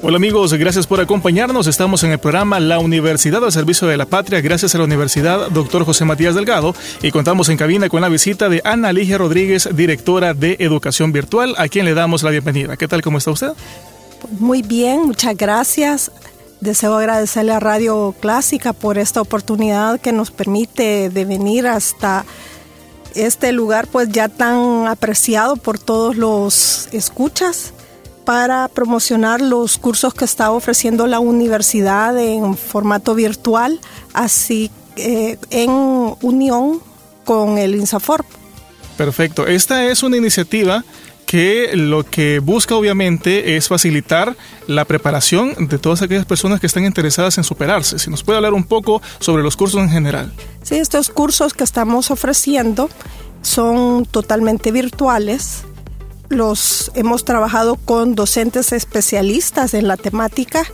Hola amigos, gracias por acompañarnos. Estamos en el programa La Universidad al Servicio de la Patria, gracias a la Universidad Dr. José Matías Delgado. Y contamos en cabina con la visita de Ana Ligia Rodríguez, directora de Educación Virtual, a quien le damos la bienvenida. ¿Qué tal? ¿Cómo está usted? Muy bien, muchas gracias. Deseo agradecerle a Radio Clásica por esta oportunidad que nos permite de venir hasta este lugar pues ya tan apreciado por todos los escuchas para promocionar los cursos que está ofreciendo la universidad en formato virtual, así eh, en unión con el INSAFORP. Perfecto. Esta es una iniciativa que lo que busca obviamente es facilitar la preparación de todas aquellas personas que están interesadas en superarse. Si nos puede hablar un poco sobre los cursos en general. Sí, estos cursos que estamos ofreciendo son totalmente virtuales los hemos trabajado con docentes especialistas en la temática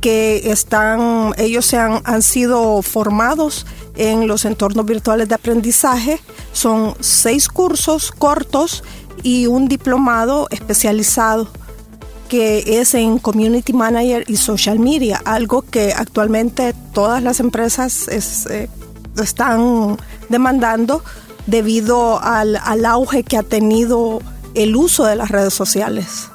que están, ellos se han, han sido formados en los entornos virtuales de aprendizaje. Son seis cursos cortos y un diplomado especializado que es en Community Manager y Social Media, algo que actualmente todas las empresas eh, están demandando debido al, al auge que ha tenido el uso de las redes sociales.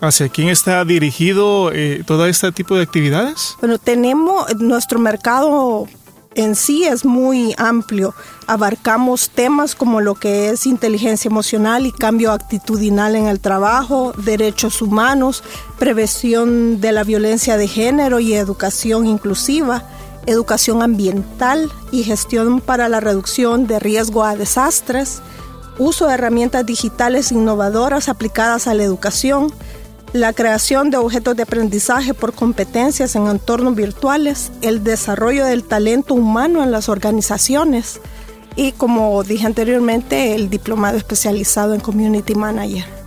¿Hacia quién está dirigido eh, todo este tipo de actividades? Bueno, tenemos nuestro mercado en sí es muy amplio. Abarcamos temas como lo que es inteligencia emocional y cambio actitudinal en el trabajo, derechos humanos, prevención de la violencia de género y educación inclusiva, educación ambiental y gestión para la reducción de riesgo a desastres, uso de herramientas digitales innovadoras aplicadas a la educación, la creación de objetos de aprendizaje por competencias en entornos virtuales, el desarrollo del talento humano en las organizaciones y, como dije anteriormente, el diplomado especializado en Community Manager.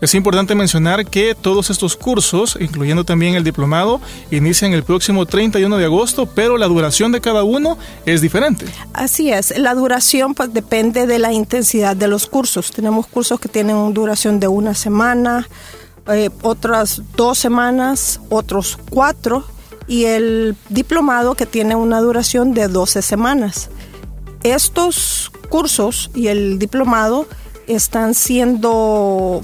Es importante mencionar que todos estos cursos, incluyendo también el diplomado, inician el próximo 31 de agosto, pero la duración de cada uno es diferente. Así es, la duración pues depende de la intensidad de los cursos. Tenemos cursos que tienen duración de una semana, eh, otras dos semanas, otros cuatro, y el diplomado que tiene una duración de 12 semanas. Estos cursos y el diplomado están siendo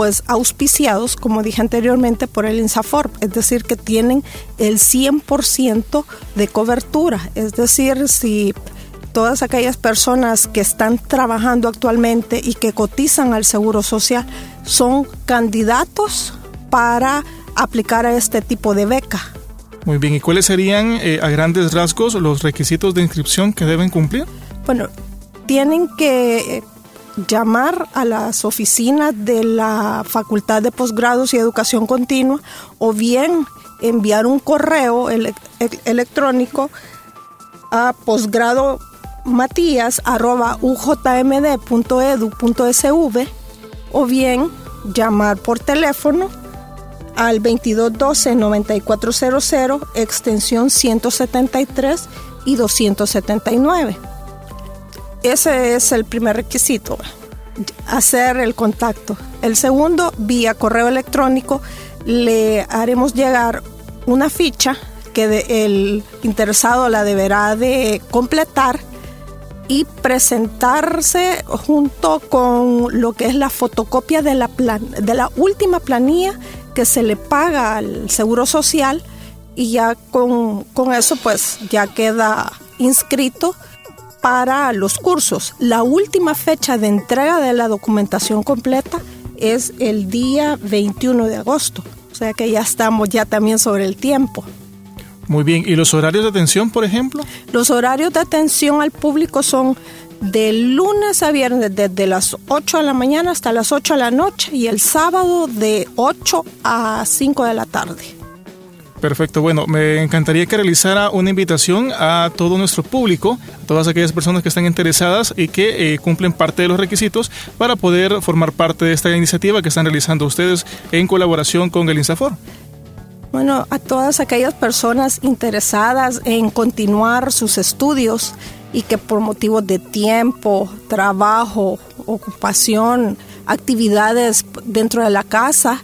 pues auspiciados, como dije anteriormente, por el INSAFORP, es decir, que tienen el 100% de cobertura, es decir, si todas aquellas personas que están trabajando actualmente y que cotizan al Seguro Social son candidatos para aplicar a este tipo de beca. Muy bien, ¿y cuáles serían eh, a grandes rasgos los requisitos de inscripción que deben cumplir? Bueno, tienen que eh, llamar a las oficinas de la Facultad de Posgrados y Educación Continua o bien enviar un correo electrónico a posgradomatías.ujmd.edu.sv o bien llamar por teléfono al 2212-9400, extensión 173 y 279. Ese es el primer requisito, hacer el contacto. El segundo, vía correo electrónico, le haremos llegar una ficha que el interesado la deberá de completar y presentarse junto con lo que es la fotocopia de la, plan, de la última planilla que se le paga al Seguro Social y ya con, con eso pues ya queda inscrito para los cursos. La última fecha de entrega de la documentación completa es el día 21 de agosto. O sea que ya estamos ya también sobre el tiempo. Muy bien, ¿y los horarios de atención, por ejemplo? Los horarios de atención al público son de lunes a viernes desde las 8 de la mañana hasta las 8 de la noche y el sábado de 8 a 5 de la tarde. Perfecto, bueno, me encantaría que realizara una invitación a todo nuestro público, a todas aquellas personas que están interesadas y que eh, cumplen parte de los requisitos para poder formar parte de esta iniciativa que están realizando ustedes en colaboración con el INSAFOR. Bueno, a todas aquellas personas interesadas en continuar sus estudios y que por motivos de tiempo, trabajo, ocupación, actividades dentro de la casa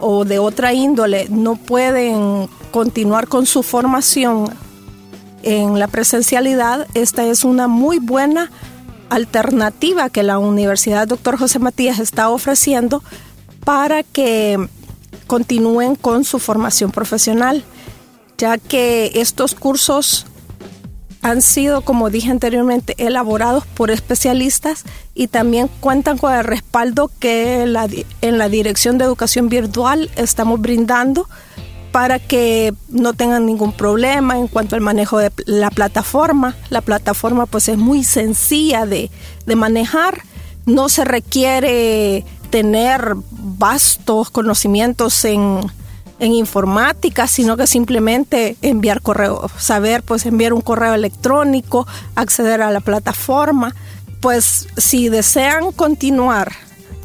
o de otra índole no pueden continuar con su formación en la presencialidad, esta es una muy buena alternativa que la Universidad Dr. José Matías está ofreciendo para que continúen con su formación profesional, ya que estos cursos han sido, como dije anteriormente, elaborados por especialistas y también cuentan con el respaldo que en la Dirección de Educación Virtual estamos brindando para que no tengan ningún problema en cuanto al manejo de la plataforma. La plataforma pues es muy sencilla de, de manejar, no se requiere tener vastos conocimientos en en informática, sino que simplemente enviar correo, saber pues enviar un correo electrónico, acceder a la plataforma. Pues si desean continuar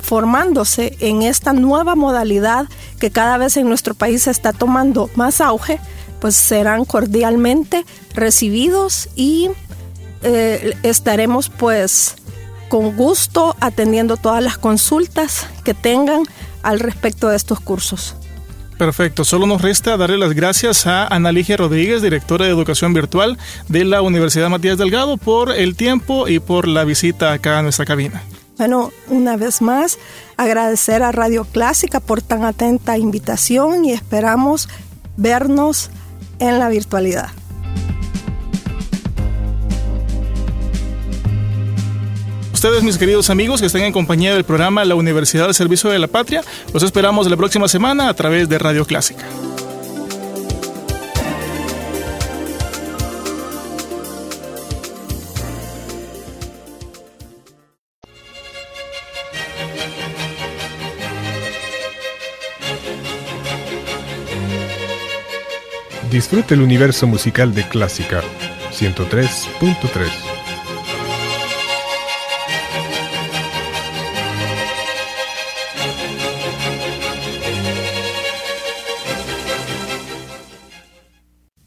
formándose en esta nueva modalidad que cada vez en nuestro país está tomando más auge, pues serán cordialmente recibidos y eh, estaremos pues con gusto atendiendo todas las consultas que tengan al respecto de estos cursos. Perfecto, solo nos resta darle las gracias a Ana Ligia Rodríguez, directora de Educación Virtual de la Universidad Matías Delgado, por el tiempo y por la visita acá a nuestra cabina. Bueno, una vez más, agradecer a Radio Clásica por tan atenta invitación y esperamos vernos en la virtualidad. Ustedes, mis queridos amigos, que estén en compañía del programa La Universidad del Servicio de la Patria. Los esperamos la próxima semana a través de Radio Clásica. Disfrute el universo musical de Clásica 103.3.